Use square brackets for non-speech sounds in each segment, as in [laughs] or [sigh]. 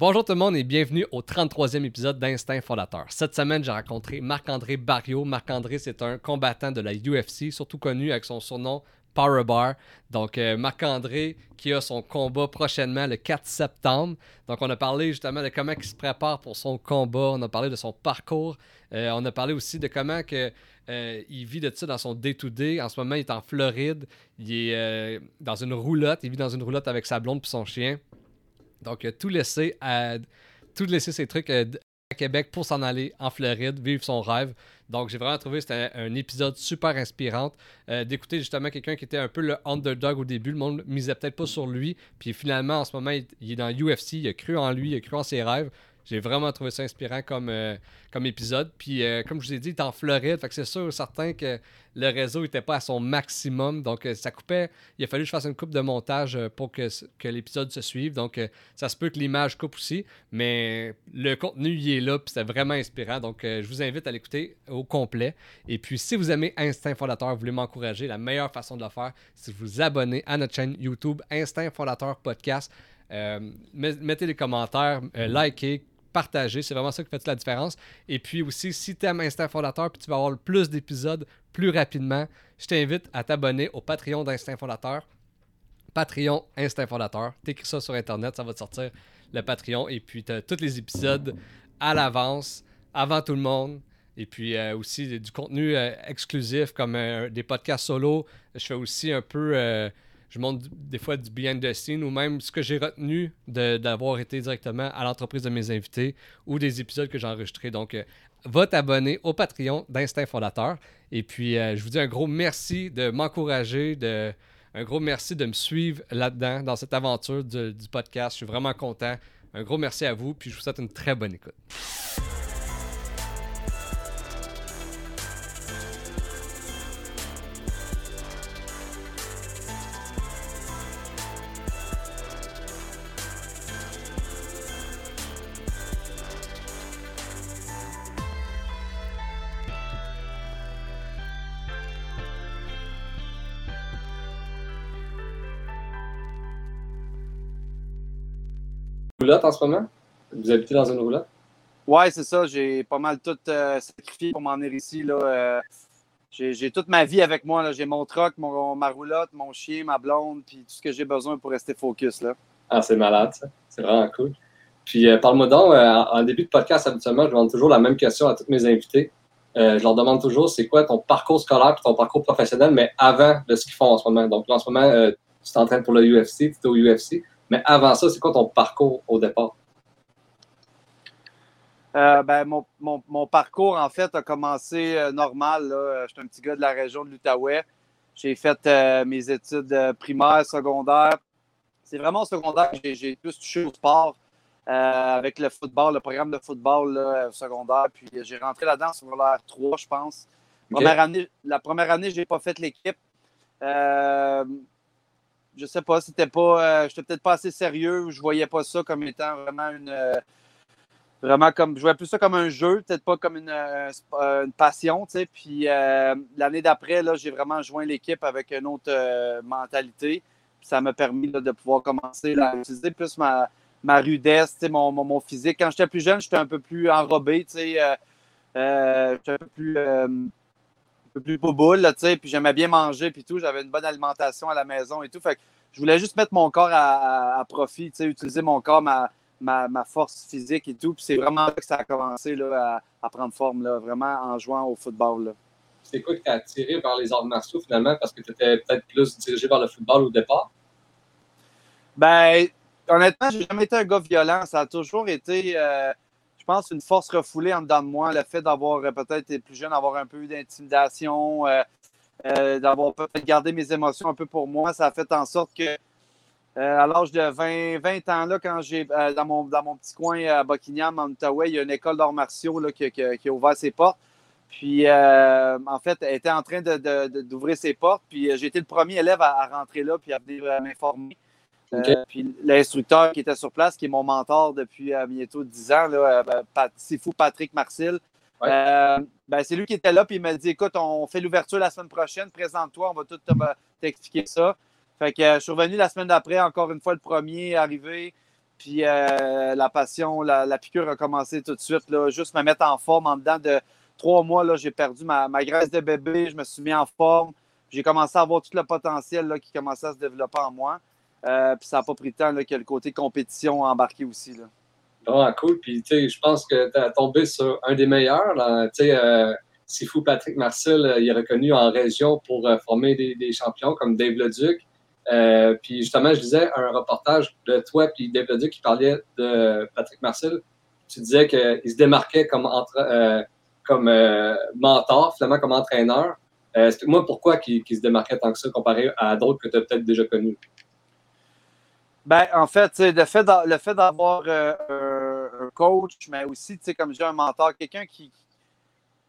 Bonjour tout le monde et bienvenue au 33e épisode d'Instinct Fondateur. Cette semaine, j'ai rencontré Marc-André Barrio. Marc-André, c'est un combattant de la UFC, surtout connu avec son surnom Power Bar. Donc, euh, Marc-André qui a son combat prochainement le 4 septembre. Donc, on a parlé justement de comment il se prépare pour son combat. On a parlé de son parcours. Euh, on a parlé aussi de comment euh, il vit de ça dans son day-to-day. En ce moment, il est en Floride. Il est dans une roulotte. Il vit dans une roulotte avec sa blonde et son chien. Donc, il a tout laissé, à, tout ses trucs à Québec pour s'en aller en Floride, vivre son rêve. Donc, j'ai vraiment trouvé que c'était un, épisode super inspirant euh, d'écouter justement quelqu'un qui était un peu le underdog au début. Le monde misait peut-être pas sur lui. Puis finalement, en ce moment, il, il est dans UFC. Il a cru en lui, il a cru en ses rêves. J'ai vraiment trouvé ça inspirant comme, euh, comme épisode. Puis, euh, comme je vous ai dit, il est en Floride. Fait que c'est sûr, certain que le réseau n'était pas à son maximum. Donc, euh, ça coupait. Il a fallu que je fasse une coupe de montage pour que, que l'épisode se suive. Donc, ça se peut que l'image coupe aussi. Mais le contenu, il est là. Puis, c'était vraiment inspirant. Donc, je vous invite à l'écouter au complet. Et puis, si vous aimez Instinct Fondateur, vous voulez m'encourager, la meilleure façon de le faire, c'est de vous abonner à notre chaîne YouTube Instinct Fondateur Podcast. mettez des commentaires, likez, partager. C'est vraiment ça qui fait la différence. Et puis aussi, si tu aimes Instinct Fondateur puis tu vas avoir plus d'épisodes plus rapidement, je t'invite à t'abonner au Patreon d'Instinct Fondateur. Patreon Instinct Fondateur. T'écris ça sur Internet, ça va te sortir le Patreon. Et puis, tu as tous les épisodes à l'avance, avant tout le monde. Et puis euh, aussi du contenu euh, exclusif comme euh, des podcasts solo. Je fais aussi un peu je montre des fois du behind the scene ou même ce que j'ai retenu d'avoir été directement à l'entreprise de mes invités ou des épisodes que j'ai enregistrés. Donc, euh, va t'abonner au Patreon d'Instinct Fondateur. Et puis, euh, je vous dis un gros merci de m'encourager, de, un gros merci de me suivre là-dedans, dans cette aventure du podcast. Je suis vraiment content. Un gros merci à vous, puis je vous souhaite une très bonne écoute. Roulotte en ce moment? Vous habitez dans une roulotte? Ouais, c'est ça. J'ai pas mal tout euh, sacrifié pour m'en venir ici. Là. Euh, j'ai toute ma vie avec moi. J'ai mon truck, mon, ma roulotte, mon chien, ma blonde, puis tout ce que j'ai besoin pour rester focus. Là. Ah, c'est malade, ça. C'est vraiment cool. Puis, euh, parle-moi donc, en début de podcast, habituellement, je demande toujours la même question à tous mes invités. je leur demande toujours c'est quoi ton parcours scolaire et ton parcours professionnel, mais avant de ce qu'ils font en ce moment? Donc, là, en ce moment, tu t'entraînes pour le UFC, tu es au UFC. Mais avant ça, c'est quoi ton parcours au départ? Euh, ben, mon, mon, mon, parcours, en fait, a commencé euh, normal. Je suis un petit gars de la région de l'Outaouais. J'ai fait euh, mes études primaires, secondaires. C'est vraiment au secondaire que j'ai plus touché au sport avec le football, le programme de football là, secondaire. Puis j'ai rentré là-dedans sur l'air 3, je pense. Première année, la première année, je n'ai pas fait l'équipe je sais pas, c'était pas. Euh, j'étais peut-être pas assez sérieux je voyais pas ça comme étant vraiment une. Euh, vraiment comme. Je voyais plus ça comme un jeu, peut-être pas comme une, euh, passion, tu sais. Puis l'année d'après, là, j'ai vraiment joint l'équipe avec une autre mentalité. ça m'a permis de pouvoir commencer à utiliser plus ma, rudesse, mon, mon, physique. Quand j'étais plus jeune, j'étais un peu plus enrobé, tu sais. j'étais un peu plus peu plus boule, tu sais, puis j'aimais bien manger, puis tout. J'avais une bonne alimentation à la maison et tout. Fait que je voulais juste mettre mon corps à, profit, tu sais, utiliser mon corps, ma, ma, force physique et tout. Puis c'est vraiment là que ça a commencé là, à, prendre forme, là, vraiment en jouant au football. C'est quoi qui t'a attiré vers les arts martiaux finalement? Parce que tu étais peut-être plus dirigé vers le football au départ? Ben, honnêtement, j'ai jamais été un gars violent. Ça a toujours été. Euh, pense, une force refoulée en dedans de moi. Le fait d'avoir euh, peut-être été plus jeune, d'avoir un peu d'intimidation, euh, euh, d'avoir peut-être gardé mes émotions un peu pour moi, ça a fait en sorte que à l'âge de 20, 20 ans, là, quand j'ai dans, mon, dans mon petit coin à Buckingham, en Outaouais, il y a une école d'arts martiaux là, qui, a ouvert ses portes. Puis, en fait, elle était en train d'ouvrir ses portes. Puis, j'ai été le premier élève à, rentrer là puis à venir m'informer. Euh, puis l'instructeur qui était sur place, qui est mon mentor depuis euh, bientôt 10 ans, là, euh, c'est fou Patrick Marcil. ben, c'est lui qui était là, puis il m'a dit Écoute, on fait l'ouverture la semaine prochaine, présente-toi, on va tout t'expliquer ça. Fait que je suis revenu la semaine d'après, encore une fois, le premier arrivé. Puis la passion, la, piqûre a commencé tout de suite. Là, juste me mettre en forme en dedans de trois mois, j'ai perdu ma, graisse de bébé, je me suis mis en forme. J'ai commencé à avoir tout le potentiel là, qui commençait à se développer en moi. Puis ça n'a pas pris de temps là, que le côté compétition embarqué aussi. Là. Vraiment cool. Puis, tu sais, je pense que tu as tombé sur un des meilleurs. Tu sais, euh, fou Patrick Marcel, euh, il est reconnu en région pour euh, former des, champions comme Dave Leduc. Euh, puis, justement, je disais un reportage de toi puis Dave Leduc qui parlait de Patrick Marcel. Tu disais qu'il se démarquait comme, comme mentor, finalement, comme entraîneur. moi, pourquoi qu'il se démarquait tant que ça comparé à d'autres que tu as peut-être déjà connus? Ben, en fait, le fait, le fait d'avoir euh, un coach, mais aussi, comme j'ai un mentor, quelqu'un qui.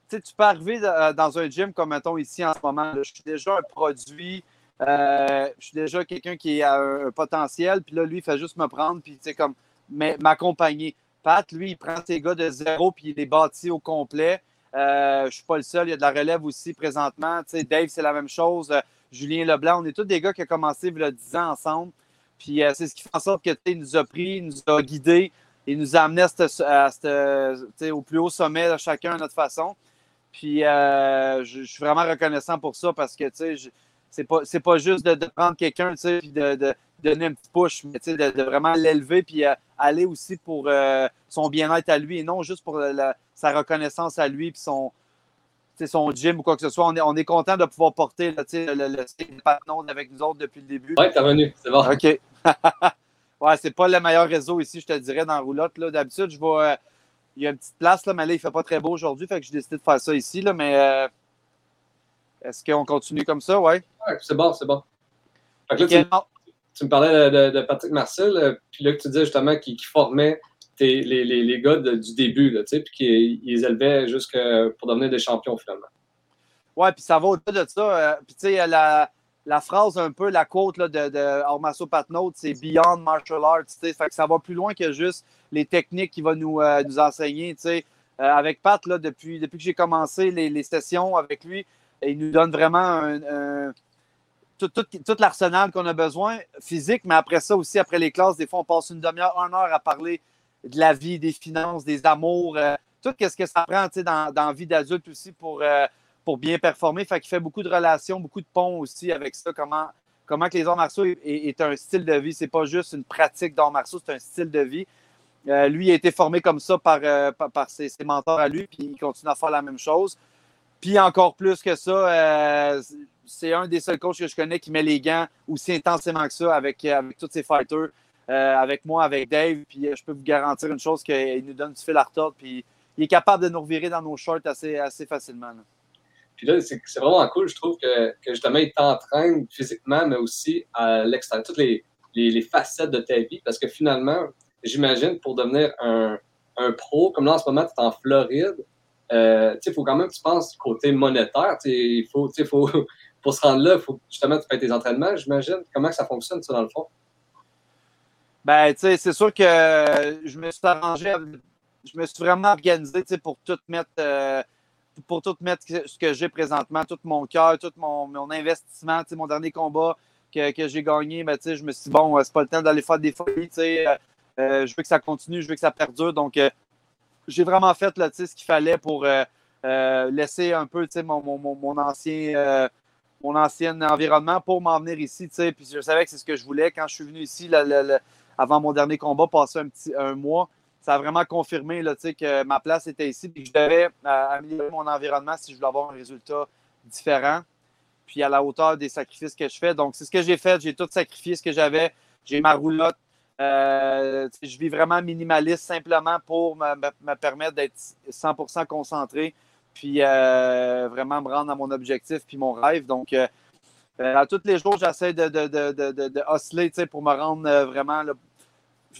Tu peux arriver euh, dans un gym comme, mettons, ici en ce moment. je suis déjà un produit. Euh, je suis déjà quelqu'un qui a un, potentiel. Puis là, lui, il fait juste me prendre, puis, comme, m'accompagner. Pat, lui, il prend ses gars de zéro, puis il les bâtit au complet. je ne suis pas le seul. Il y a de la relève aussi présentement. Dave, c'est la même chose. Julien Leblanc, on est tous des gars qui ont commencé il y a 10 ans ensemble. Puis euh, c'est ce qui fait en sorte que il nous a pris, il nous a guidés, il nous a amenés au plus haut sommet, de chacun à notre façon. Puis euh, je, suis vraiment reconnaissant pour ça parce que c'est pas, pas juste de, prendre quelqu'un et de, de, donner un petit push, mais de, vraiment l'élever puis euh, aller aussi pour son bien-être à lui et non juste pour sa reconnaissance à lui puis son, son gym ou quoi que ce soit. On est, on est content de pouvoir porter le, le, le avec nous autres depuis le début. Oui, t'es venu, c'est bon. OK. [laughs] ouais, c'est pas le meilleur réseau ici, je te dirais, dans la roulotte. D'habitude, je vais. Euh, il y a une petite place, là, mais là, il fait pas très beau aujourd'hui, fait que j'ai décidé de faire ça ici. Là, mais euh, est-ce qu'on continue comme ça? Ouais. Ouais, c'est bon, c'est bon. tu, me parlais de, Patrick Marcel, euh, puis là, que tu disais justement qu'il formait les, les, les, gars du début, là, puis qu'ils les élevaient jusqu'à pour devenir des champions finalement. Ouais, puis ça va au-delà de ça. puis tu sais, la la phrase un peu, la quote là, de, de Armaso Patnaud, c'est Beyond Martial Arts. Fait que ça va plus loin que juste les techniques qu'il va nous, euh, nous enseigner. Euh, avec Pat, là, depuis, depuis que j'ai commencé les, sessions avec lui, il nous donne vraiment un, tout l'arsenal qu'on a besoin, physique, mais après ça aussi, après les classes, des fois, on passe une demi-heure, une heure à parler de la vie, des finances, des amours, euh, tout ce que ça prend dans, dans la vie d'adulte aussi pour pour bien performer. Fait qu'il fait beaucoup de relations, beaucoup de ponts aussi avec ça. Comment, que les arts martiaux est, un style de vie. C'est pas juste une pratique d'arts martiaux, c'est un style de vie. Euh, lui il a été formé comme ça par, euh, ses, mentors à lui, puis il continue à faire la même chose. Puis encore plus que ça, euh, c'est un des seuls coachs que je connais qui met les gants aussi intensément que ça avec, tous ses fighters, avec moi, avec Dave. Puis je peux vous garantir une chose qu'il nous donne du fil à retordre, puis il est capable de nous revirer dans nos shorts assez facilement. Puis là, c'est vraiment cool, je trouve, que, justement, il t'entraîne physiquement, mais aussi à l'extérieur, toutes les, les, facettes de ta vie. Parce que finalement, j'imagine, pour devenir un, un, pro, comme là en ce moment, tu es en Floride, euh, il faut quand même que tu penses côté monétaire. Il faut, faut, [laughs] pour se rendre là, il faut justement tu fais tes entraînements, j'imagine. Comment ça fonctionne, ça, dans le fond? Ben, tu sais, c'est sûr que je me suis arrangé, je me suis vraiment organisé, pour tout mettre. Euh, pour tout mettre ce que j'ai présentement, tout mon cœur, tout mon, investissement, mon dernier combat que, que j'ai gagné, ben, je me suis dit, bon, euh, c'est pas le temps d'aller faire des folies, euh, euh, je veux que ça continue, je veux que ça perdure. Donc, j'ai vraiment fait ce qu'il fallait pour laisser un peu mon, mon, mon, ancien, mon ancien environnement pour m'en venir ici. Puis je savais que c'est ce que je voulais. Quand je suis venu ici, avant mon dernier combat, passer un, petit, un mois, ça a vraiment confirmé là, que ma place était ici et que je devais euh, améliorer mon environnement si je voulais avoir un résultat différent, puis à la hauteur des sacrifices que je fais. Donc, c'est ce que j'ai fait. J'ai tout sacrifié ce que j'avais. J'ai ma roulotte. Euh, je vis vraiment minimaliste simplement pour me, permettre d'être 100% concentré, puis euh, vraiment me rendre à mon objectif, puis mon rêve. Donc, à tous les jours, j'essaie de, de, pour me rendre vraiment il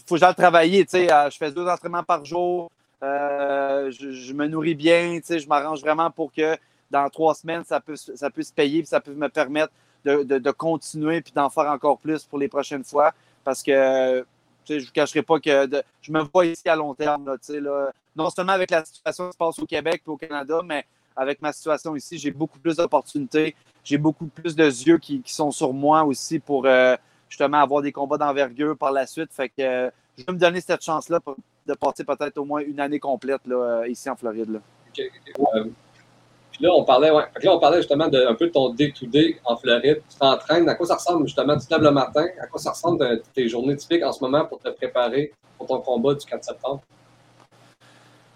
faut que j'aille travailler. Euh, je fais deux entraînements par jour. Euh, je, me nourris bien. Je m'arrange vraiment pour que dans trois semaines, ça puisse, ça puisse payer et ça puisse me permettre de, continuer et d'en faire encore plus pour les prochaines fois. Parce que je ne vous cacherai pas que je me vois ici à long terme. Là, non seulement avec la situation qui se passe au Québec et au Canada, mais avec ma situation ici, j'ai beaucoup plus d'opportunités. J'ai beaucoup plus de yeux qui, sont sur moi aussi pour, euh, justement avoir des combats d'envergure par la suite. Fait que je vais me donner cette chance-là de passer peut-être au moins une année complète là, ici en Floride. Là. Puis là, on parlait, ouais. là, on parlait justement de, un peu de ton day-to-day en Floride. Tu t'entraînes. À quoi ça ressemble justement? Tu te lèves le matin? À quoi ça ressemble tes journées typiques en ce moment pour te préparer pour ton combat du 4 septembre?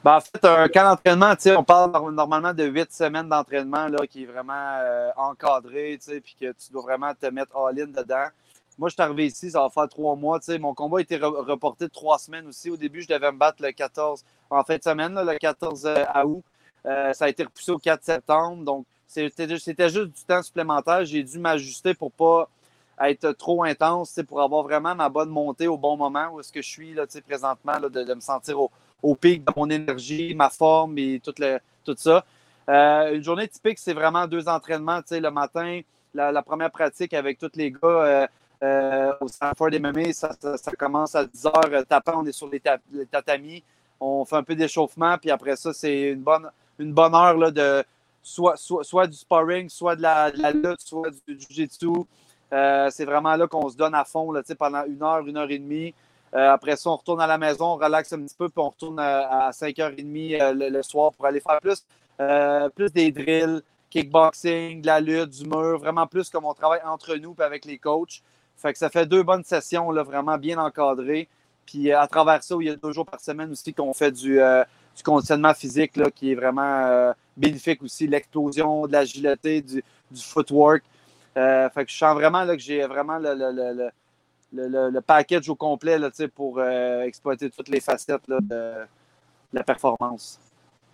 Ben, en fait, un camp d'entraînement, on parle normalement de huit semaines d'entraînement qui est vraiment euh, encadré, puis que tu dois vraiment te mettre all-in dedans. Moi, je suis arrivé ici, ça va faire trois mois. Mon combat a été reporté de trois semaines aussi. Au début, je devais me battre le 14, en fin de semaine, le 14 euh, août. Euh, ça a été repoussé au 4 septembre. Donc, c'était juste du temps supplémentaire. J'ai dû m'ajuster pour pas être trop intense, pour avoir vraiment ma bonne montée au bon moment où est-ce que je suis là, présentement, là, de, me sentir au, pic de mon énergie, ma forme et tout, le, tout ça. Euh, une journée typique, c'est vraiment deux entraînements. Le matin, la, première pratique avec tous les gars au Stanford MMA, ça, ça, commence à 10 heures tapant, on est sur les, tatamis. On fait un peu d'échauffement, puis après ça, c'est une bonne, une bonne heure là, de soit, soit, du sparring, soit de la, lutte, soit du jiu-jitsu. Euh, c'est vraiment là qu'on se donne à fond là, pendant une heure, une heure et demie. Euh, après ça, on retourne à la maison, on relaxe un petit peu, puis on retourne à, 5h30 euh, le, soir pour aller faire plus, plus des drills, kickboxing, de la lutte, du mur, vraiment plus comme on travaille entre nous et avec les coachs. Fait que ça fait deux bonnes sessions vraiment bien encadrées. Puis à travers ça, il y a deux jours par semaine aussi qu'on fait du, du conditionnement physique qui est vraiment euh, bénéfique aussi, l'explosion de l'agilité, du, footwork. Euh, fait que je sens vraiment que j'ai vraiment le, package au complet pour euh, exploiter toutes les facettes de, la performance.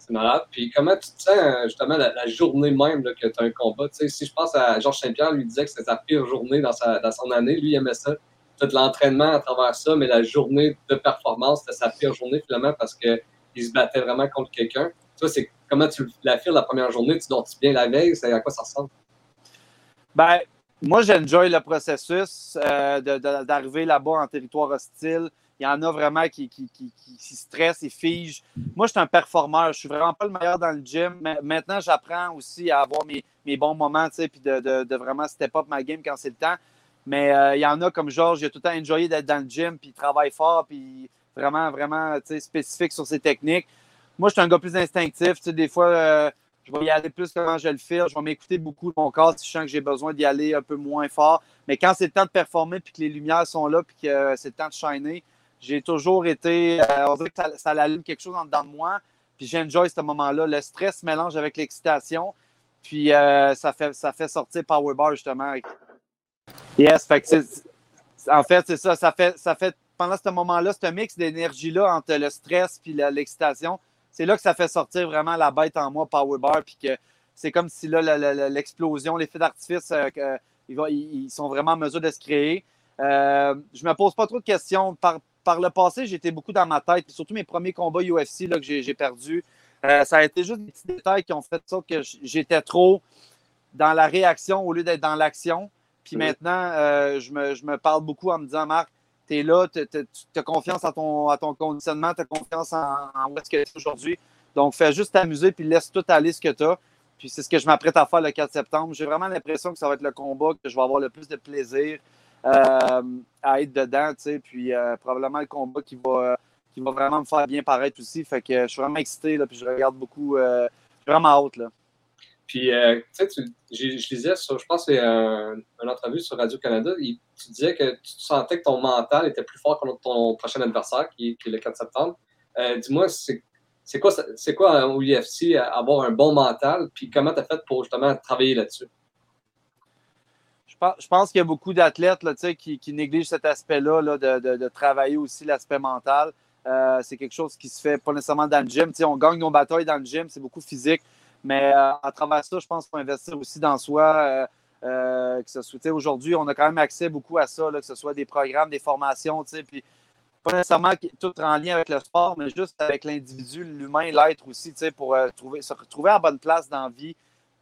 C'est malade. Puis comment tu te sens justement la, journée même que tu as un combat? si je pense à Georges Saint-Pierre, lui disait que c'était sa pire journée dans, sa, dans son année. Lui, il aimait ça. Tout l'entraînement à travers ça, mais la journée de performance, c'était sa pire journée finalement parce que il se battait vraiment contre quelqu'un. Toi, c'est comment tu l'affirmes la première journée, tu dors bien la veille, à quoi ça ressemble? Ben, moi, j'enjoy le processus euh, d'arriver là-bas en territoire hostile. Il y en a vraiment qui, qui, qui, qui stressent et figent. Moi, je suis un performeur. Je suis vraiment pas le meilleur dans le gym. Mais maintenant, j'apprends aussi à avoir mes, mes bons moments, tu puis de, de, vraiment step up ma game quand c'est le temps. Mais euh, il y en a comme Georges, j'ai tout le temps enjoyé d'être dans le gym, puis il travaille fort, puis vraiment, vraiment spécifique sur ses techniques. Moi, je suis un gars plus instinctif. Des fois, euh, je vais y aller plus comment je le fais. Je vais m'écouter beaucoup de mon corps si je sens que j'ai besoin d'y aller un peu moins fort. Mais quand c'est le temps de performer, puis que les lumières sont là, puis que euh, c'est le temps de shiner, j'ai toujours été. Euh, on dirait que ça, allume quelque chose en dedans de moi. Puis j'enjoy ce moment-là. Le stress mélange avec l'excitation. Puis ça, fait, ça fait sortir Power Bar, justement. Yes, en fait, c'est ça. Ça fait, ça fait pendant ce moment-là, ce mix d'énergie-là entre le stress et l'excitation, c'est là que ça fait sortir vraiment la bête en moi, Power Bar, puis que c'est comme si là, l'explosion, l'effet d'artifice, euh, ils, sont vraiment en mesure de se créer. Euh, je me pose pas trop de questions. Par, par le passé, j'étais beaucoup dans ma tête, puis surtout mes premiers combats UFC là, que j'ai perdus. Euh, ça a été juste des petits détails qui ont fait ça que j'étais trop dans la réaction au lieu d'être dans l'action. Puis maintenant, je me, je, me, parle beaucoup en me disant, Marc, tu es là, tu as confiance à ton, à ton conditionnement, tu as confiance en, où est-ce que tu es aujourd'hui. Donc, fais juste t'amuser puis laisse tout aller ce que tu as. Puis c'est ce que je m'apprête à faire le 4 septembre. J'ai vraiment l'impression que ça va être le combat que je vais avoir le plus de plaisir euh, à être dedans, tu sais. Puis euh, probablement le combat qui va, qui va vraiment me faire bien paraître aussi. Fait que je suis vraiment excité, là, puis je regarde beaucoup. Euh, vraiment haute, là. Puis, euh, tu sais, je lisais sur, je pense, c'est un, une entrevue sur Radio-Canada, tu disais que tu sentais que ton mental était plus fort que ton prochain adversaire, qui, est le 4 septembre. Euh, dis-moi, c'est quoi, c'est quoi au UFC avoir un bon mental, puis comment tu as fait pour justement travailler là-dessus? Je pense, qu'il y a beaucoup d'athlètes qui, qui négligent cet aspect-là là, de, travailler aussi l'aspect mental. Euh, c'est quelque chose qui se fait pas nécessairement dans le gym. on gagne nos batailles dans le gym, c'est beaucoup physique. Mais euh, à travers ça, je pense qu'il faut investir aussi dans soi. Euh, que ce soit aujourd'hui, on a quand même accès beaucoup à ça, que ce soit des programmes, des formations, puis pas nécessairement tout en lien avec le sport, mais juste avec l'individu, l'humain, l'être aussi, pour trouver, se retrouver à bonne place dans la vie,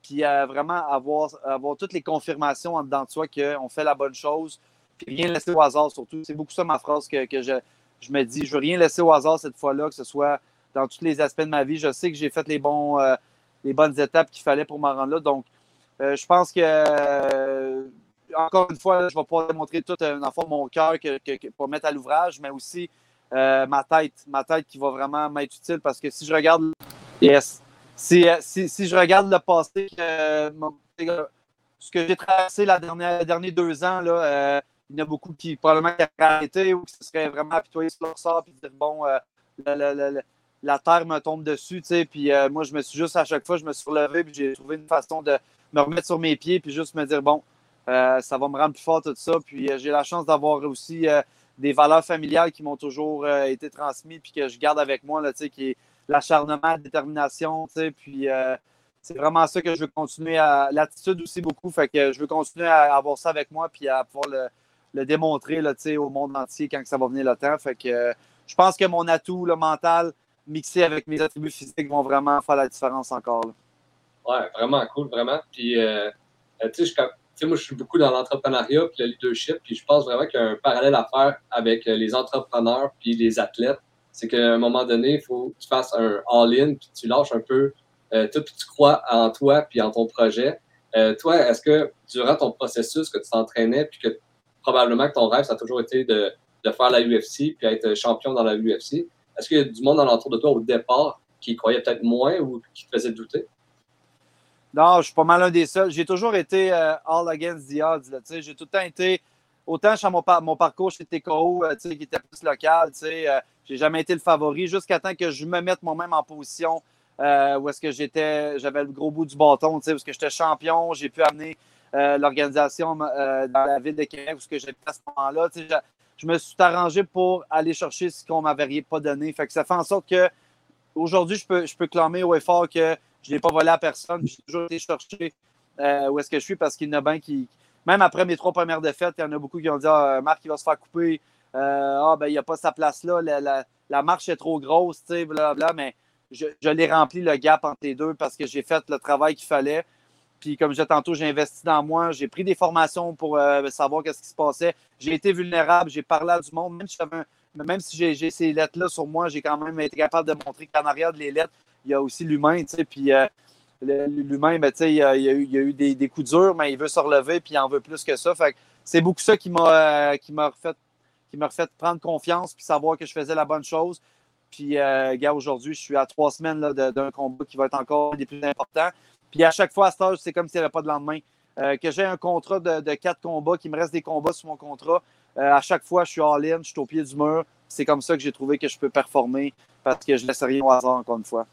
puis vraiment avoir, avoir toutes les confirmations en dedans de soi qu'on fait la bonne chose, puis rien laisser au hasard surtout. C'est beaucoup ça ma phrase que, je, je, me dis. Je veux rien laisser au hasard cette fois-là, que ce soit dans tous les aspects de ma vie. Je sais que j'ai fait les bons, les bonnes étapes qu'il fallait pour m'en rendre là. Donc, euh, je pense que, euh, encore une fois, je vais pouvoir démontrer tout, euh, dans mon cœur que, pour mettre à l'ouvrage, mais aussi ma tête, ma tête qui va vraiment m'être utile parce que si je regarde. Yes. Si, si, je regarde le passé, ce que j'ai traversé la dernière, les derniers deux ans, là, il y en a beaucoup qui probablement qui arrêté ou qui se seraient vraiment apitoyés sur leur sort et dire bon, la, terre me tombe dessus. Puis moi, je me suis juste à chaque fois, je me suis relevé puis j'ai trouvé une façon de me remettre sur mes pieds puis juste me dire bon, euh, ça va me rendre plus fort tout ça. Puis euh, j'ai la chance d'avoir aussi euh, des valeurs familiales qui m'ont toujours été transmises puis que je garde avec moi, là, qui l'acharnement, la détermination. Puis c'est vraiment ça que je veux continuer à. L'attitude aussi beaucoup. Fait que je veux continuer à avoir ça avec moi puis à pouvoir le, démontrer là, au monde entier quand ça va venir le temps. Fait que je pense que mon atout le mental mixé avec mes attributs physiques vont vraiment faire la différence encore. Ouais, vraiment cool, vraiment. Puis, tu sais, moi, je suis beaucoup dans l'entrepreneuriat puis le leadership, puis je pense vraiment qu'il y a un parallèle à faire avec euh, les entrepreneurs puis les athlètes. C'est qu'à un moment donné, il faut que tu fasses un all-in, puis tu lâches un peu euh, tout, puis tu crois en toi puis en ton projet. Euh, toi, est-ce que durant ton processus que tu t'entraînais, puis que probablement que ton rêve, ça a toujours été de, de faire la UFC puis être champion dans la UFC, est-ce qu'il y a du monde alentour de toi au départ qui croyait peut-être moins ou qui te faisait douter? Non, je suis pas mal un des seuls. J'ai toujours été euh, all against the odds. J'ai tout le temps été, autant sur mon, mon parcours chez TKO, euh, qui était plus local, euh, j'ai jamais été le favori jusqu'à temps que je me mette moi-même en position où est-ce que j'étais, j'avais le gros bout du bâton, où est-ce que j'étais champion, j'ai pu amener l'organisation dans la ville de Québec où j'étais à ce moment-là. Je, me suis arrangé pour aller chercher ce qu'on m'avait pas donné. Fait que ça fait en sorte que aujourd'hui, je peux, je peux clamer au effort que je n'ai pas volé à personne. J'ai toujours été chercher euh, où est-ce que je suis parce qu'il y en a bien qui. Même après mes trois premières défaites, il y en a beaucoup qui ont dit ah, Marc, il va se faire couper. Euh, ah, ben, il n'y a pas sa place là. La, marche est trop grosse, tu sais, blablabla. Mais je, l'ai rempli le gap entre les deux parce que j'ai fait le travail qu'il fallait. Puis, comme je tantôt, j'ai investi dans moi. J'ai pris des formations pour euh, savoir qu'est-ce qui se passait. J'ai été vulnérable. J'ai parlé à du monde. Même si, même si j'ai ces lettres-là sur moi, j'ai quand même été capable de montrer qu'en arrière de les lettres, il y a aussi l'humain, tu sais, puis euh, ben, tu sais, il, a, eu, des, coups durs, mais il veut se relever, puis il en veut plus que ça. C'est beaucoup ça qui m'a, euh, qui m'a refait, prendre confiance, puis savoir que je faisais la bonne chose. Puis, euh, gars, aujourd'hui, je suis à trois semaines d'un combat qui va être encore des plus importants. Puis, à chaque fois, à ce c'est comme s'il n'y avait pas de lendemain. que j'ai un contrat de, quatre combats, qu'il me reste des combats sur mon contrat. à chaque fois, je suis all-in, je suis au pied du mur. C'est comme ça que j'ai trouvé que je peux performer parce que je ne laisse rien au hasard, encore une fois.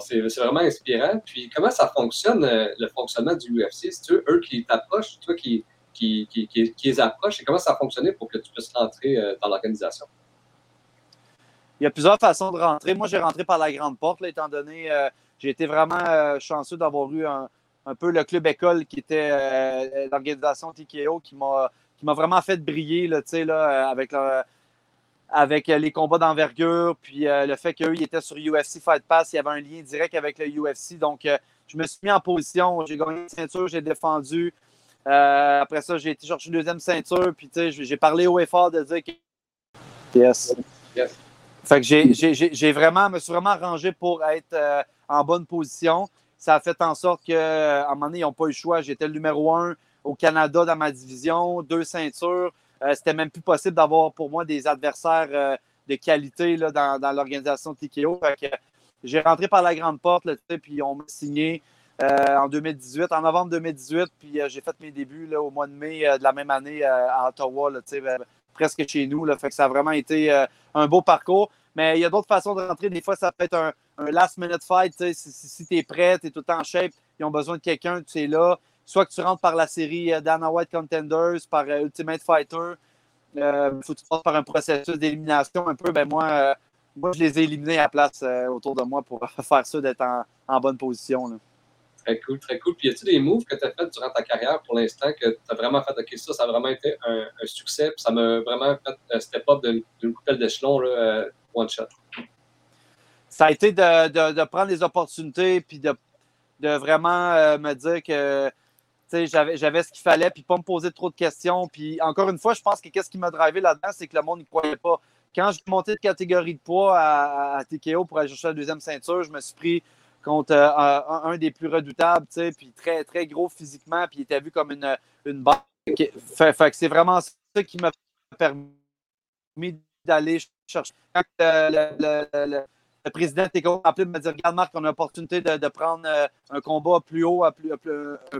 C'est vraiment inspirant. Puis comment ça fonctionne, euh, le fonctionnement du UFC? C'est eux qui t'approchent, toi qui, qui, qui, qui, les approchent, et comment ça a fonctionné pour que tu puisses rentrer euh, dans l'organisation? Il y a plusieurs façons de rentrer. Moi, j'ai rentré par la grande porte, étant donné euh, j'ai été vraiment chanceux d'avoir eu un, peu le club école qui était l'organisation TKO qui m'a qui m'a vraiment fait briller là, là, avec leur, avec euh, les combats d'envergure, puis euh, le fait qu'eux, ils étaient sur UFC Fight Pass, il y avait un lien direct avec le UFC. Donc, euh, je me suis mis en position, j'ai gagné une ceinture, j'ai défendu. après ça, j'ai été chercher une deuxième ceinture, puis j'ai parlé au effort de dire que. Yes. yes. Fait que j'ai vraiment, me suis vraiment arrangé pour être en bonne position. Ça a fait en sorte qu'à un moment donné, ils n'ont pas eu le choix. J'étais le numéro un au Canada dans ma division, deux ceintures. Euh, c'était même plus possible d'avoir pour moi des adversaires euh, de qualité là, dans, l'organisation TKO. j'ai rentré par la grande porte, là, puis on m'a signé euh, en 2018, en novembre 2018, puis j'ai fait mes débuts là, au mois de mai de la même année à Ottawa, là, presque chez nous. Là, fait que ça a vraiment été un beau parcours. Mais il y a d'autres façons de rentrer. Des fois, ça peut être un, last-minute fight. Si, si tu es prêt, tu es tout en shape, ils ont besoin de quelqu'un, tu es là soit que tu rentres par la série euh, Dana White Contenders, par euh, Ultimate Fighter, il euh, faut que tu passes par un processus d'élimination un peu. Ben moi, moi, je les ai éliminés à la place autour de moi pour [laughs] faire ça, d'être en, bonne position. Très cool, très cool. Puis, y a-t-il des moves que tu as fait durant ta carrière pour l'instant que tu as vraiment fait, OK, ça, ça a vraiment été un, succès, puis ça m'a vraiment fait un step-up d'une coupelle d'échelon, one shot? Ça a été de, prendre les opportunités, puis de, de vraiment me dire que j'avais ce qu'il fallait, puis pas me poser trop de questions. Puis encore une fois, je pense que qu'est-ce qui m'a drivé là-dedans, c'est que le monde n'y croyait pas. Quand je monté de catégorie de poids à, TKO pour aller chercher la deuxième ceinture, je me suis pris contre euh, un, des plus redoutables, puis très, très gros physiquement, puis il était vu comme une, une Fait, que c'est vraiment ça qui m'a permis d'aller chercher. Quand le, président était appelé me dire Regarde, Marc, on a l'opportunité de, prendre un combat plus haut, à plus,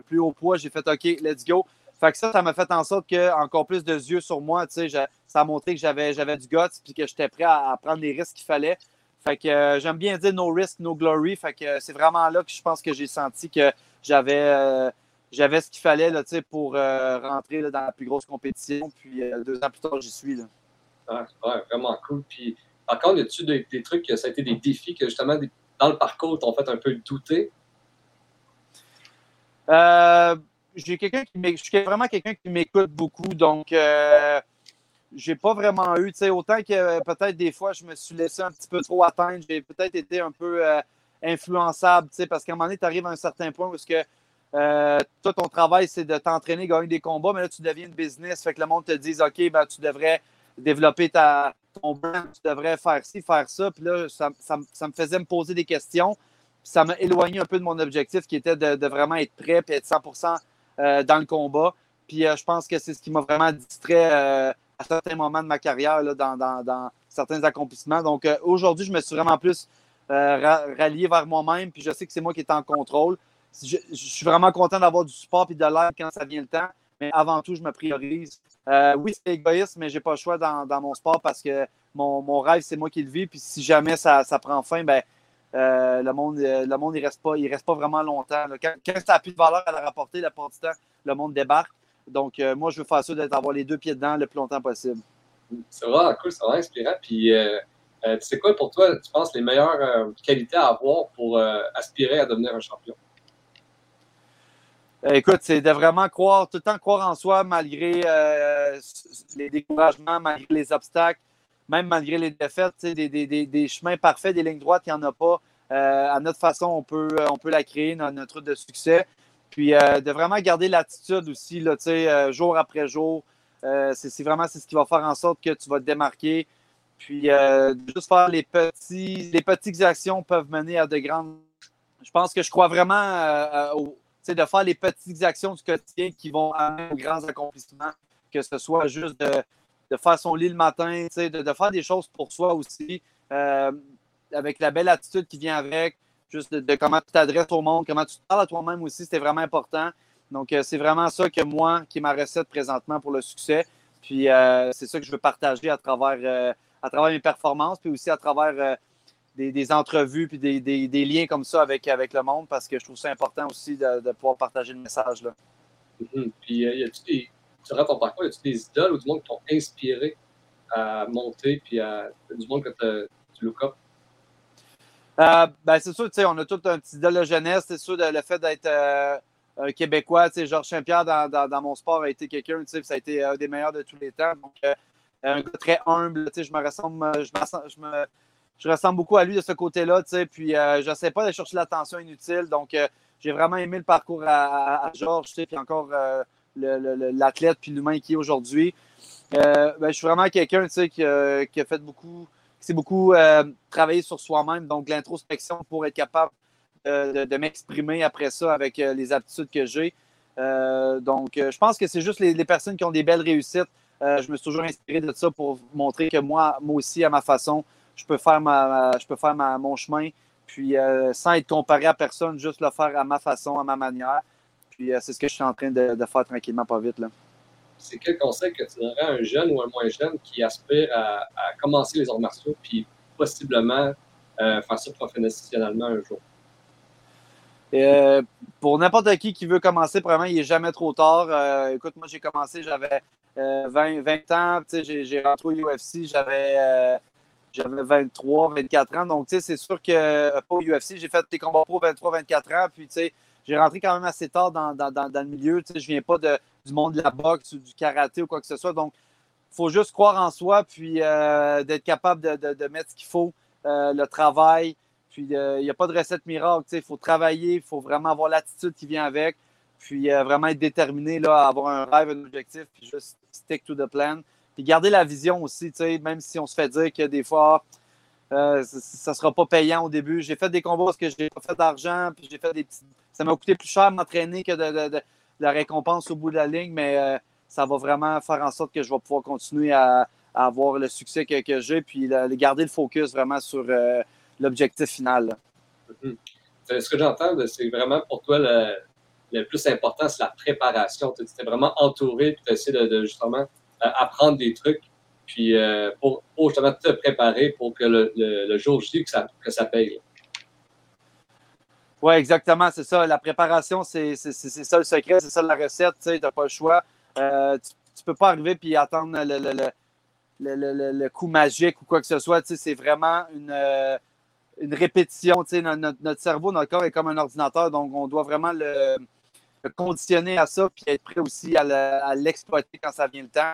plus haut poids. J'ai fait OK, let's go. Fait que ça, ça m'a fait en sorte que encore plus de yeux sur moi. Ça a montré que j'avais, j'avais du guts et que j'étais prêt à, prendre les risques qu'il fallait. Fait que j'aime bien dire no risk, no glory. Fait que c'est vraiment là que je pense que j'ai senti que j'avais j'avais ce qu'il fallait là, pour euh, rentrer dans la plus grosse compétition. Puis euh, deux ans plus tard, j'y suis. Là. Vraiment cool. Puis, par contre, y a-tu des, des, trucs, ça a été des défis que justement, dans le parcours, t'ont fait un peu douter? Euh, j'ai quelqu'un qui je suis vraiment quelqu'un qui m'écoute beaucoup, donc euh, j'ai pas vraiment eu, tu sais, autant que peut-être des fois je me suis laissé un petit peu trop atteindre, j'ai peut-être été un peu influençable, tu sais, parce qu'à un moment donné, tu arrives à un certain point où ce que euh, toi, ton travail, c'est de t'entraîner, gagner des combats, mais là, tu deviens une business. Fait que le monde te dit, OK, ben, tu devrais développer ta, ton brand, tu devrais faire ci, faire ça. Puis là, ça, me faisait me poser des questions. Puis ça m'a éloigné un peu de mon objectif qui était de, vraiment être prêt et être 100% euh, dans le combat. Puis euh, je pense que c'est ce qui m'a vraiment distrait à certains moments de ma carrière, là, dans, dans, certains accomplissements. Donc aujourd'hui, je me suis vraiment plus rallié vers moi-même. Puis je sais que c'est moi qui est en contrôle je, suis vraiment content d'avoir du support et de l'aide quand ça vient le temps. Mais avant tout, je me priorise. Euh, oui, c'est égoïste, mais je n'ai pas le choix dans, mon sport parce que mon, rêve, c'est moi qui le vis. Puis si jamais ça, prend fin, ben, euh, le monde, euh, le monde il reste pas, il reste pas vraiment longtemps. Quand, ça n'a plus de valeur à la rapporter, la plupart du temps, le monde débarque. Donc, moi, je veux faire ça d'avoir les deux pieds dedans le plus longtemps possible. C'est vraiment cool, c'est vraiment inspirant. Puis, sais quoi, pour toi, tu penses les meilleures qualités à avoir pour aspirer à devenir un champion? Euh, écoute, c'est de vraiment croire, tout le temps croire en soi malgré euh, les découragements, malgré les obstacles, même malgré les défaites, des, des, des, chemins parfaits, des lignes droites, il n'y en a pas. Euh, à notre façon, on peut, on peut la créer, notre route de succès. Puis de vraiment garder l'attitude aussi, là, jour après jour. c'est vraiment ce qui va faire en sorte que tu vas te démarquer. Puis juste faire les petits, les petites actions peuvent mener à de grandes. Je pense que je crois vraiment au de faire les petites actions du quotidien qui vont amener aux grands accomplissements, que ce soit juste de, faire son lit le matin, de, de, faire des choses pour soi aussi, euh, avec la belle attitude qui vient avec, juste de, comment tu t'adresses au monde, comment tu te parles à toi-même aussi, c'était vraiment important. Donc, euh, c'est vraiment ça que moi, qui est ma recette présentement pour le succès. Puis, euh, c'est ça que je veux partager à travers, à travers mes performances, puis aussi à travers des, entrevues puis des, liens comme ça avec, avec le monde parce que je trouve ça important aussi de, pouvoir partager le message. Là. Mm-hmm. Puis, euh, y a-tu des, durant ton parcours, y a-tu des idoles ou du monde qui t'ont inspiré à monter puis à, du monde que tu look up? Euh, ben, c'est sûr, on a tout un petit idole de jeunesse. C'est sûr, le fait d'être euh, un Québécois, Georges Saint-Pierre dans, dans, mon sport a été quelqu'un, ça a été un des meilleurs de tous les temps. Donc, un gars très humble, je me ressemble, je me, je me je ressemble beaucoup à lui de ce côté-là, tu sais, puis euh, je ne sais pas de chercher l'attention inutile. Donc, euh, j'ai vraiment aimé le parcours à, Georges, tu sais, puis encore euh, l'athlète puis l'humain qui est aujourd'hui. Ben, je suis vraiment quelqu'un, tu sais, qui, a fait beaucoup, qui s'est beaucoup travaillé sur soi-même, donc l'introspection pour être capable de, m'exprimer après ça avec les aptitudes que j'ai. donc, je pense que c'est juste les, les, personnes qui ont des belles réussites. je me suis toujours inspiré de ça pour montrer que moi, moi aussi, à ma façon, je peux faire, ma, je peux faire mon chemin, puis euh, sans être comparé à personne, juste le faire à ma façon, à ma manière. Puis euh, c'est ce que je suis en train de, faire tranquillement, pas vite. Là. C'est quel conseil que tu donnerais à un jeune ou un moins jeune qui aspire à, commencer les arts martiaux, puis possiblement euh, faire ça professionnellement un jour? pour n'importe qui qui veut commencer, probablement, il n'est jamais trop tard. écoute, moi, j'ai commencé, j'avais 20, 20 ans, j'ai rentré au UFC, j'avais j'avais 23, 24 ans. Donc, tu sais, c'est sûr que euh, au UFC, j'ai fait des combats pro 23, 24 ans. Puis, tu sais, j'ai rentré quand même assez tard dans, le milieu. Tu sais, je viens pas du monde de la boxe ou du karaté ou quoi que ce soit. Donc, il faut juste croire en soi, puis euh, d'être capable de, mettre ce qu'il faut, euh, le travail. Puis, il n'y a pas de recette miracle. Tu sais, il faut travailler, il faut vraiment avoir l'attitude qui vient avec. Puis, vraiment être déterminé là, à avoir un rêve, un objectif, puis juste stick to the plan. Garder la vision aussi, même si on se fait dire que des fois, euh, ça ne sera pas payant au début. J'ai fait des combats parce que je n'ai pas fait d'argent, puis j'ai fait des petits. Ça m'a coûté plus cher m'entraîner que de, la récompense au bout de la ligne, mais euh, ça va vraiment faire en sorte que je vais pouvoir continuer à, avoir le succès que, que j'ai, puis garder le focus vraiment sur l'objectif final. Mm-hmm. Ce que j'entends, c'est vraiment pour toi le, plus important, c'est la préparation. Tu es vraiment entouré, puis tu essaies de, justement apprendre des trucs, puis pour, justement te préparer pour que le, jour J, que ça, que ça paye. Oui, exactement, c'est ça. La préparation, c'est ça le secret, c'est ça la recette. Tu n'as pas le choix. Euh, tu ne peux pas arriver et attendre le, coup magique ou quoi que ce soit. C'est vraiment une, euh, une répétition. Notre, notre, cerveau, notre corps est comme un ordinateur, donc on doit vraiment le, conditionner à ça puis être prêt aussi à l'exploiter quand ça vient le temps.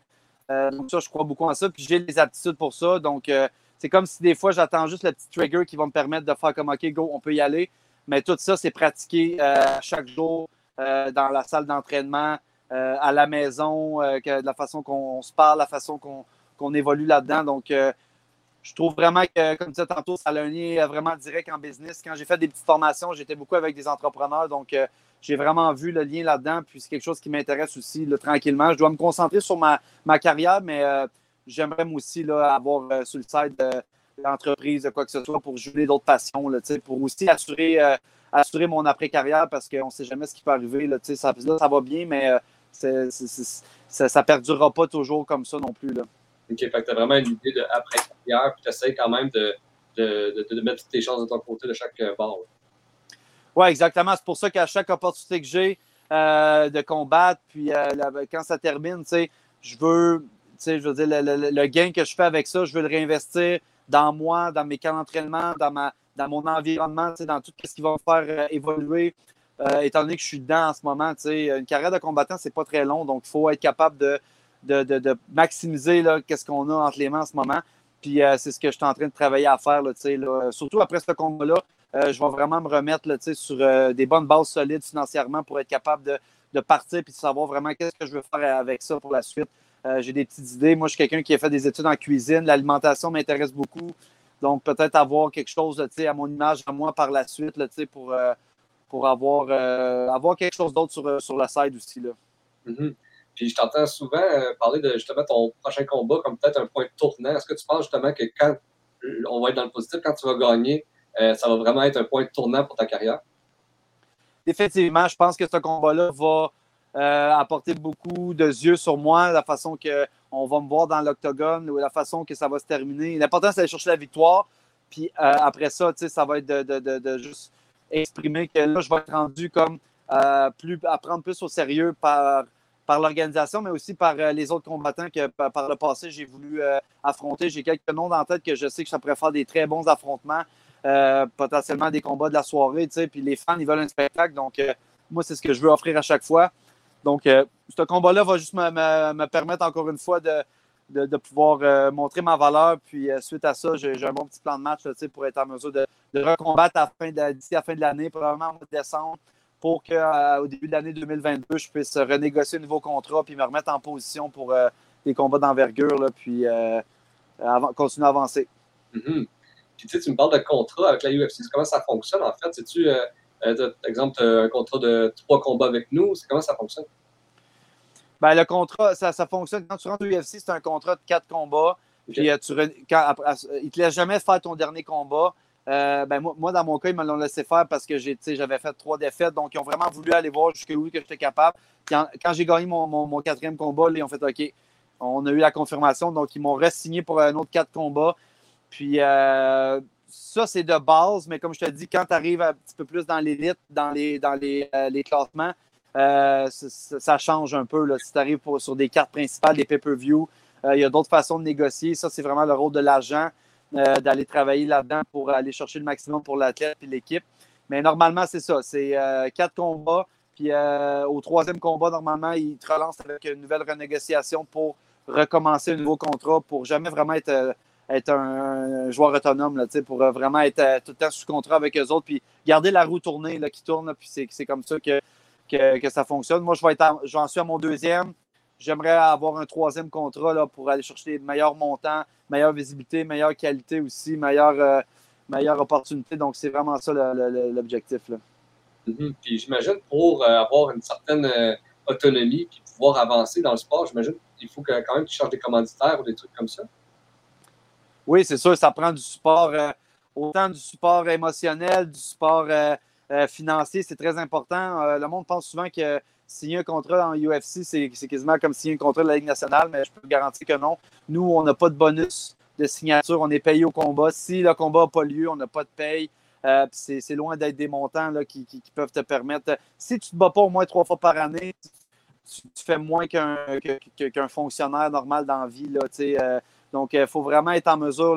Euh, donc ça, je crois beaucoup en ça. Puis j'ai les aptitudes pour ça. Donc c'est comme si des fois, j'attends juste le petit trigger qui va me permettre de faire comme OK, go, on peut y aller. Mais tout ça, c'est pratiqué euh, chaque jour euh, dans la salle d'entraînement, euh, à la maison, que, de la façon qu'on se parle, la façon qu'on évolue là-dedans. Donc, je trouve vraiment que, comme tu disais tantôt, ça a un lien vraiment direct en business. Quand j'ai fait des petites formations, j'étais beaucoup avec des entrepreneurs. Donc, j'ai vraiment vu le lien là-dedans. Puis, c'est quelque chose qui m'intéresse aussi, tranquillement. Je dois me concentrer sur ma, ma carrière, mais j'aimerais moi aussi là, avoir sur le site l'entreprise, quoi que ce soit, pour juger d'autres passions, là, pour aussi assurer, euh, assurer mon après-carrière parce qu'on ne sait jamais ce qui peut arriver. Là, ça, là, ça va bien, mais euh, ça ne perdurera pas toujours comme ça non plus. Là. OK, tu as vraiment une idée d'après-carrière, puis tu essaies quand même de, de, de, mettre toutes tes chances de ton côté de chaque euh, bord. Oui, exactement. C'est pour ça qu'à chaque opportunité que j'ai de combattre, puis quand ça termine, je veux, je veux dire, le, gain que je fais avec ça, je veux le réinvestir dans moi, dans mes camps d'entraînement, dans, ma, dans mon environnement, dans tout ce qui va me faire euh, évoluer. Euh, étant donné que je suis dedans en ce moment, une carrière de combattant, c'est pas très long, donc il faut être capable de, de, maximiser qu'est-ce qu'on a entre les mains en ce moment. Puis euh, c'est ce que je suis en train de travailler à faire. Surtout après ce combat-là, je vais vraiment me remettre sur des bonnes bases solides financièrement pour être capable de, de partir et de savoir vraiment qu'est-ce que je veux faire avec ça pour la suite. Euh, j'ai des petites idées. Moi, je suis quelqu'un qui a fait des études en cuisine. L'alimentation m'intéresse beaucoup. Donc, peut-être avoir quelque chose à mon image à moi par la suite pour, euh, pour avoir, euh, avoir quelque chose d'autre sur, sur la side aussi. Là. Mm-hmm. Puis je t'entends souvent parler de justement ton prochain combat comme peut-être un point tournant. Est-ce que tu penses justement que quand on va être dans le positif, quand tu vas gagner, ça va vraiment être un point tournant pour ta carrière? Effectivement, je pense que ce combat-là va euh, apporter beaucoup de yeux sur moi, la façon qu'on va me voir dans l'octogone ou la façon que ça va se terminer. L'important, c'est d'aller chercher la victoire. Puis euh, après ça, ça va être de, juste exprimer que là, je vais être rendu comme euh, plus, à prendre plus au sérieux par, par l'organisation, mais aussi par les autres combattants que par, le passé, j'ai voulu affronter. J'ai quelques noms dans la tête que je sais que ça pourrait faire des très bons affrontements, potentiellement des combats de la soirée. Puis les fans, ils veulent un spectacle. Donc, moi, c'est ce que je veux offrir à chaque fois. Donc, euh, ce combat-là va juste me, permettre encore une fois de, pouvoir euh, montrer ma valeur. Puis, euh, suite à ça, j'ai un bon petit plan de match pour être en mesure de, recombattre d'ici la fin de l'année, probablement en décembre, pour qu'au début de l'année 2022, je puisse renégocier un nouveau contrat puis me remettre en position pour des combats d'envergure, puis continuer à avancer. Mm-hmm. Puis, tu, me parles de contrat avec la UFC. Comment ça fonctionne, en fait? C'est-tu par euh, exemple, un contrat de trois combats avec nous? Comment ça fonctionne? Ben, le contrat, ça, fonctionne. Quand tu rentres au UFC, c'est un contrat de quatre combats. Puis, euh, tu, quand, ne te laisse jamais faire ton dernier combat. Euh, ben, moi, dans mon cas, ils me l'ont laissé faire parce que j'avais fait trois défaites. Donc, ils ont vraiment voulu aller voir jusqu'où que j'étais capable. Quand, j'ai gagné mon, quatrième combat, ils ont fait OK. On a eu la confirmation. Donc, ils m'ont re-signé pour un autre quatre combats. Puis, ça, c'est de base, mais comme je te dis, quand tu arrives un petit peu plus dans l'élite, dans les, dans les, euh, classements, euh, ça, change un peu. Là. Si tu arrives sur des cartes principales, des pay-per-view, euh, il y a d'autres façons de négocier. Ça, c'est vraiment le rôle de l'agent d'aller travailler là-dedans pour aller chercher le maximum pour l'athlète et l'équipe. Mais normalement, c'est ça. C'est quatre combats. Puis au troisième combat, normalement, il te relance avec une nouvelle renégociation pour recommencer un nouveau contrat pour jamais vraiment être être un, joueur autonome là, pour euh, vraiment être euh, tout le temps sous contrat avec eux autres, puis garder la roue tournée là, qui tourne, puis c'est comme ça que, que, ça fonctionne. Moi, je vais être j'en suis à mon deuxième. J'aimerais avoir un troisième contrat là, pour aller chercher les meilleurs montants, meilleure visibilité, meilleure qualité aussi, meilleure, euh, meilleure opportunité. Donc, c'est vraiment ça l'objectif. Mm-hmm. Puis j'imagine pour avoir une certaine autonomie puis pouvoir avancer dans le sport, j'imagine qu'il faut que, quand même tu cherches des commanditaires ou des trucs comme ça. Oui, c'est sûr, ça prend du support, euh, autant du support émotionnel, du support euh, euh, financier, c'est très important. le monde pense souvent que signer un contrat en UFC, c'est quasiment comme signer un contrat de la Ligue nationale, mais je peux vous garantir que non. Nous, on n'a pas de bonus de signature, on est payé au combat. Si le combat n'a pas lieu, on n'a pas de paye. c'est loin d'être des montants qui, peuvent te permettre. Si tu ne te bats pas au moins trois fois par année, tu, fais moins qu'un fonctionnaire normal dans la vie. Là, donc, il faut vraiment être en mesure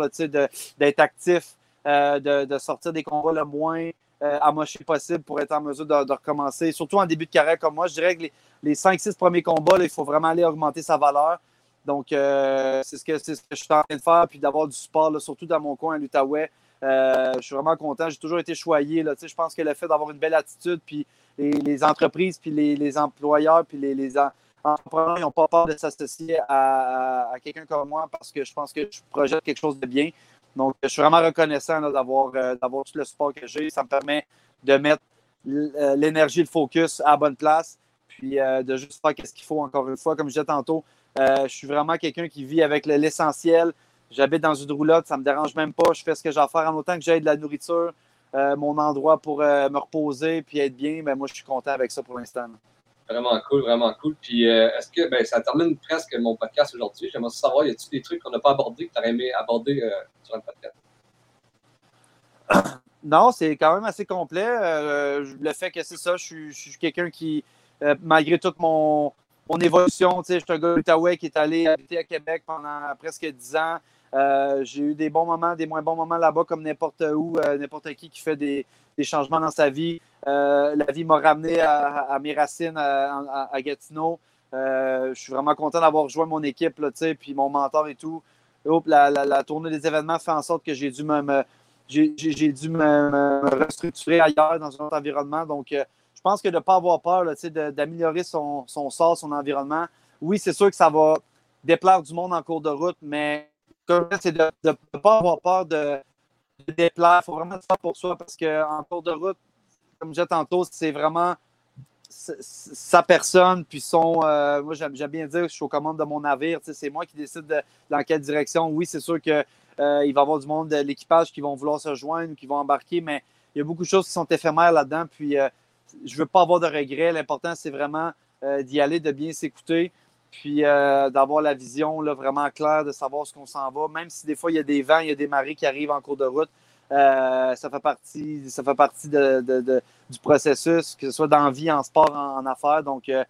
d'être actif, euh, de, sortir des combats le moins euh, amoché possible pour être en mesure de, recommencer. Surtout en début de carrière comme moi, je dirais que les, 5-6 premiers combats, il faut vraiment aller augmenter sa valeur. Donc, euh, c'est ce, que, je suis en train de faire, puis d'avoir du support, surtout dans mon coin à l'Outaouais. je suis vraiment content. J'ai toujours été choyé. Là, je pense que le fait d'avoir une belle attitude, puis les, entreprises, puis les, employeurs, puis les, les, entrepreneurs n'ont pas peur de s'associer à, quelqu'un comme moi parce que je pense que je projette quelque chose de bien. Donc, je suis vraiment reconnaissant euh, d'avoir tout le support que j'ai. Ça me permet de mettre euh, l'énergie, le focus à la bonne place, puis euh, de juste faire ce qu'il faut encore une fois. Comme je disais tantôt, je suis vraiment quelqu'un qui vit avec l'essentiel. J'habite dans une roulotte, ça ne me dérange même pas. Je fais ce que j'ai à faire en autant que j'ai de la nourriture, mon endroit pour me reposer puis être bien. Ben, moi, je suis content avec ça pour l'instant. Vraiment cool, vraiment cool. Puis euh, est-ce que ben, ça termine presque mon podcast aujourd'hui? J'aimerais savoir, y a-t-il des trucs qu'on n'a pas abordés que tu aurais aimé aborder euh, sur le podcast? [coughs] Non, c'est quand même assez complet. Euh, le fait que c'est ça, je suis, quelqu'un qui, malgré toute mon, mon évolution, je suis un gars d'Outaouais qui est allé habiter à Québec pendant presque dix ans. J'ai eu des bons moments, des moins bons moments là-bas, comme n'importe où, n'importe qui qui fait des, changements dans sa vie. Euh, la vie m'a ramené à, mes racines à, Gatineau. Euh, je suis vraiment content d'avoir rejoint mon équipe, là, puis mon mentor et tout. la, tournée des événements fait en sorte que j'ai dû me, j'ai, dû me, restructurer ailleurs dans un autre environnement. Donc, euh, je pense que de ne pas avoir peur d'améliorer son, sort, son environnement, oui, c'est sûr que ça va déplaire du monde en cours de route, mais c'est de ne pas avoir peur de, déplaire. Il faut vraiment faire pour soi parce qu'en cours de route, comme je disais tantôt, c'est vraiment sa personne, puis son. Euh, moi, j'aime bien dire que je suis aux commandes de mon navire. C'est moi qui décide de, dans quelle direction. Oui, c'est sûr qu'il euh, va y avoir du monde de l'équipage qui vont vouloir se joindre qui vont embarquer, mais il y a beaucoup de choses qui sont éphémères là-dedans. Puis, euh, je ne veux pas avoir de regrets. L'important, c'est vraiment d'y aller, de bien s'écouter, puis d'avoir la vision là, vraiment claire, de savoir ce qu'on s'en va. Même si des fois, il y a des vents, il y a des marées qui arrivent en cours de route. Euh, ça fait partie, ça fait partie du processus, que ce soit dans vie, en sport, en, affaires. Donc, euh,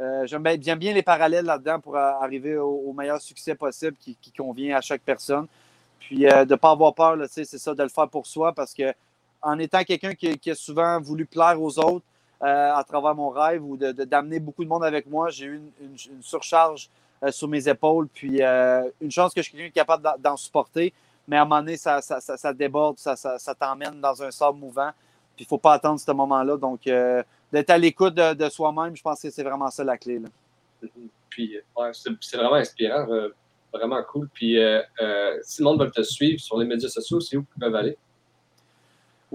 euh, j'aime bien, bien, les parallèles là-dedans pour arriver au, meilleur succès possible qui, convient à chaque personne. Puis de ne pas avoir peur, c'est ça, de le faire pour soi parce que en étant quelqu'un qui, a souvent voulu plaire aux autres à travers mon rêve ou d'amener beaucoup de monde avec moi, j'ai eu une, surcharge sur mes épaules. Puis une chance que je suis capable d'en supporter mais à un moment donné, ça, déborde, ça, t'emmène dans un sable mouvant. Puis il ne faut pas attendre ce moment-là. Donc, euh, d'être à l'écoute de, soi-même, je pense que c'est vraiment ça la clé. Mm-hmm. Puis, c'est vraiment inspirant, euh, vraiment cool. Puis, euh, si le monde veut te suivre sur les médias sociaux, c'est où ils peuvent aller?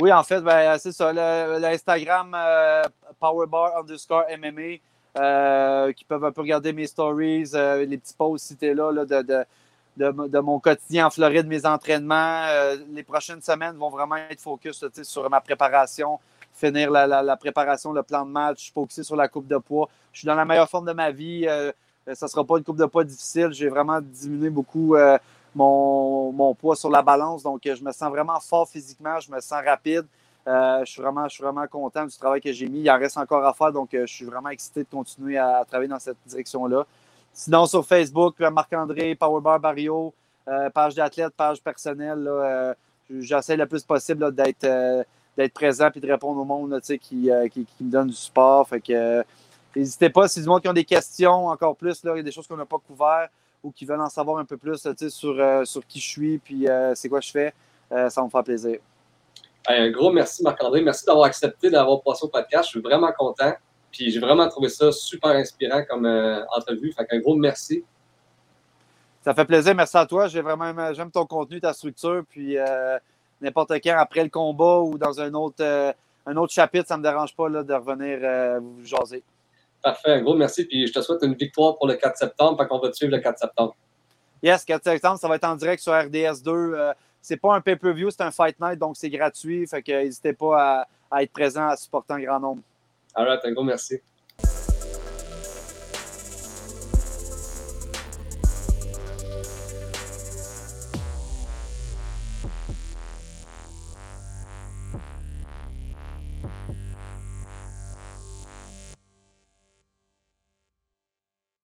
Oui, en fait, ben, c'est ça. L'Instagram Powerbar underscore MMA, qui peuvent un peu regarder mes stories, les petits posts cités là, là de de, mon quotidien en Floride, mes entraînements. Euh, les prochaines semaines vont vraiment être focus sur ma préparation, finir la, préparation, le plan de match, focusé sur la coupe de poids. Je suis dans la meilleure forme de ma vie. Euh, ça ne sera pas une coupe de poids difficile. J'ai vraiment diminué beaucoup euh, mon, poids sur la balance. Donc, je me sens vraiment fort physiquement. Je me sens rapide. je, suis vraiment, je suis vraiment content du travail que j'ai mis. Il en reste encore à faire. Donc, je suis vraiment excité de continuer à travailler dans cette direction-là. Sinon, sur Facebook, Marc-André, Powerbar Barrio, euh, page d'athlète, page personnelle. Euh, j'essaie le plus possible euh, d'être présent et de répondre au monde qui, qui, me donne du support. Fait que n'hésitez pas, si du monde qui ont des questions encore plus, il y a des choses qu'on n'a pas couvertes ou qui veulent en savoir un peu plus sur, sur qui je suis puis c'est quoi je fais, ça va me faire plaisir. Un gros merci, Marc-André. Merci d'avoir accepté d'avoir passé au podcast. Je suis vraiment content. Puis j'ai vraiment trouvé ça super inspirant comme euh, entrevue. Fait qu'un gros merci. Ça fait plaisir. Merci à toi. J'ai vraiment j'aime ton contenu, ta structure. Puis euh, n'importe quand après le combat ou dans un autre, euh, un autre chapitre, ça ne me dérange pas là, de revenir vous jaser. Parfait, un gros merci. Puis je te souhaite une victoire pour le 4 septembre, fait qu'on va te suivre le 4 septembre. Yes, 4 septembre, ça va être en direct sur RDS 2. Euh, c'est pas un pay-per-view, c'est un fight night, donc c'est gratuit. Fait que n'hésitez pas à, être présent, à supporter un grand nombre. Alright, un gros merci.